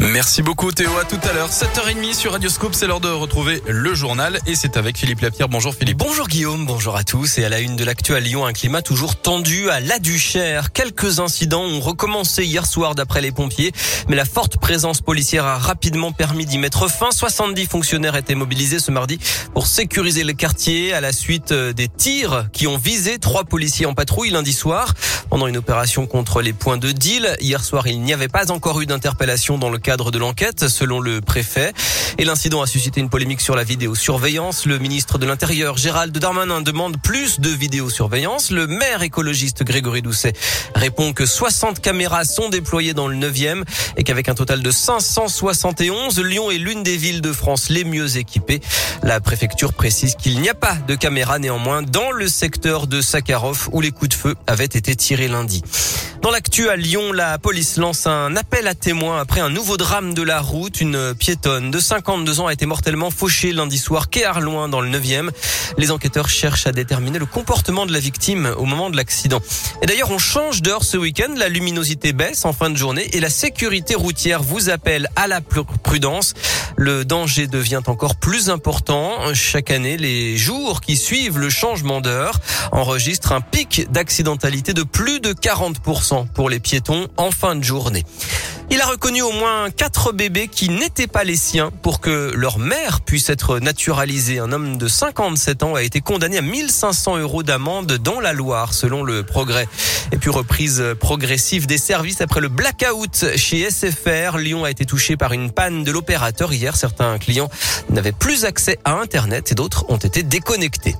Merci beaucoup Théo, à tout à l'heure. 7h30 sur Radioscope, c'est l'heure de retrouver le journal et c'est avec Philippe Lapierre. Bonjour Philippe. Bonjour Guillaume, bonjour à tous. Et à la une de l'actu à Lyon, un climat toujours tendu à la Duchère. Quelques incidents ont recommencé hier soir d'après les pompiers, mais la forte présence policière a rapidement permis d'y mettre fin. 70 fonctionnaires étaient mobilisés ce mardi pour sécuriser le quartier à la suite euh, des tirs qui ont visé trois policiers en patrouille lundi soir pendant une opération contre les points de deal. Hier soir, il n'y avait pas encore eu d'interpellation dans le cadre de l'enquête, selon le préfet. Et l'incident a suscité une polémique sur la vidéosurveillance. Le ministre de l'Intérieur, Gérald Darmanin, demande plus de vidéosurveillance. Le maire écologiste Grégory Doucet répond que 60 caméras sont déployées dans le 9e et qu'avec un total de 571, Lyon est l'une des villes de France les mieux équipées. La préfecture précise qu'il n'y a pas de caméras néanmoins dans le secteur de Sakharov où les coups de feu avaient été tirés lundi. Dans l'actu à Lyon, la police lance un appel à témoins après un nouveau drame de la route. Une piétonne de 52 ans a été mortellement fauchée lundi soir quai Arloin dans le 9e. Les enquêteurs cherchent à déterminer le comportement de la victime au moment de l'accident. Et d'ailleurs, on change d'heure ce week-end. La luminosité baisse en fin de journée et la sécurité routière vous appelle à la prudence. Le danger devient encore plus important. Chaque année, les jours qui suivent le changement d'heure enregistrent un pic d'accidentalité de plus de 40% pour les piétons en fin de journée. Il a reconnu au moins quatre bébés qui n'étaient pas les siens pour que leur mère puisse être naturalisée. Un homme de 57 ans a été condamné à 1500 euros d'amende dans la Loire, selon le progrès. Et puis reprise progressive des services après le blackout chez SFR. Lyon a été touché par une panne de l'opérateur hier. Certains clients n'avaient plus accès à Internet et d'autres ont été déconnectés.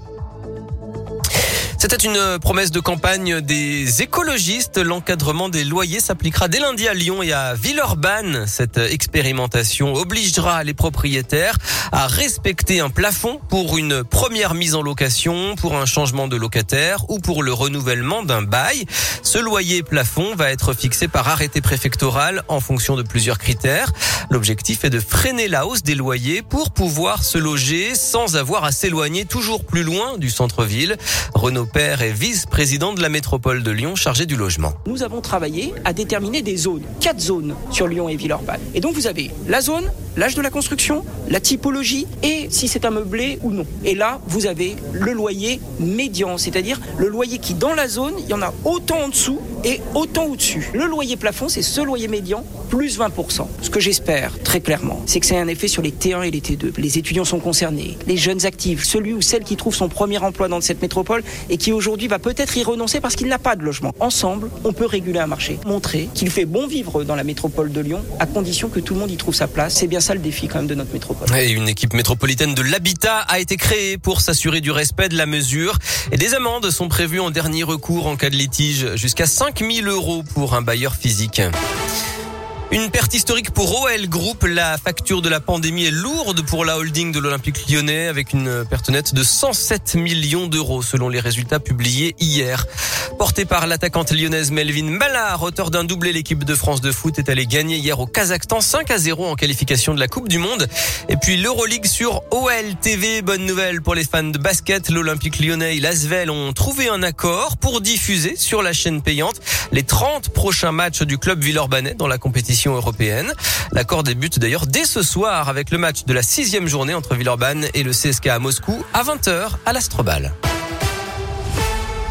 C'était une promesse de campagne des écologistes. L'encadrement des loyers s'appliquera dès lundi à Lyon et à Villeurbanne. Cette expérimentation obligera les propriétaires à respecter un plafond pour une première mise en location, pour un changement de locataire ou pour le renouvellement d'un bail. Ce loyer plafond va être fixé par arrêté préfectoral en fonction de plusieurs critères. L'objectif est de freiner la hausse des loyers pour pouvoir se loger sans avoir à s'éloigner toujours plus loin du centre-ville. Père est vice-président de la métropole de Lyon chargé du logement. Nous avons travaillé à déterminer des zones, quatre zones sur Lyon et Villeurbanne. Et donc vous avez la zone, l'âge de la construction, la typologie et si c'est un meublé ou non. Et là, vous avez le loyer médian, c'est-à-dire le loyer qui dans la zone, il y en a autant en dessous et autant au-dessus. Le loyer plafond, c'est ce loyer médian plus 20%. Ce que j'espère très clairement, c'est que c'est un effet sur les T1 et les T2. Les étudiants sont concernés, les jeunes actifs, celui ou celle qui trouve son premier emploi dans cette métropole et qui aujourd'hui va peut-être y renoncer parce qu'il n'a pas de logement. Ensemble, on peut réguler un marché, montrer qu'il fait bon vivre dans la métropole de Lyon, à condition que tout le monde y trouve sa place. C'est bien ça le défi quand même de notre métropole. Et une équipe métropolitaine de l'habitat a été créée pour s'assurer du respect de la mesure. Et des amendes sont prévues en dernier recours en cas de litige, jusqu'à 5000 euros pour un bailleur physique. Une perte historique pour OL Group. La facture de la pandémie est lourde pour la holding de l'Olympique lyonnais avec une perte nette de 107 millions d'euros selon les résultats publiés hier. Porté par l'attaquante lyonnaise Melvin Mallard, auteur d'un doublé, l'équipe de France de foot est allée gagner hier au Kazakhstan 5 à 0 en qualification de la Coupe du Monde. Et puis l'Euroleague sur OL TV. Bonne nouvelle pour les fans de basket. L'Olympique lyonnais et l'Asvel ont trouvé un accord pour diffuser sur la chaîne payante les 30 prochains matchs du club Villeurbanais dans la européenne. L'accord débute d'ailleurs dès ce soir avec le match de la sixième journée entre Villeurbanne et le CSK à Moscou à 20h à l'Astrobal.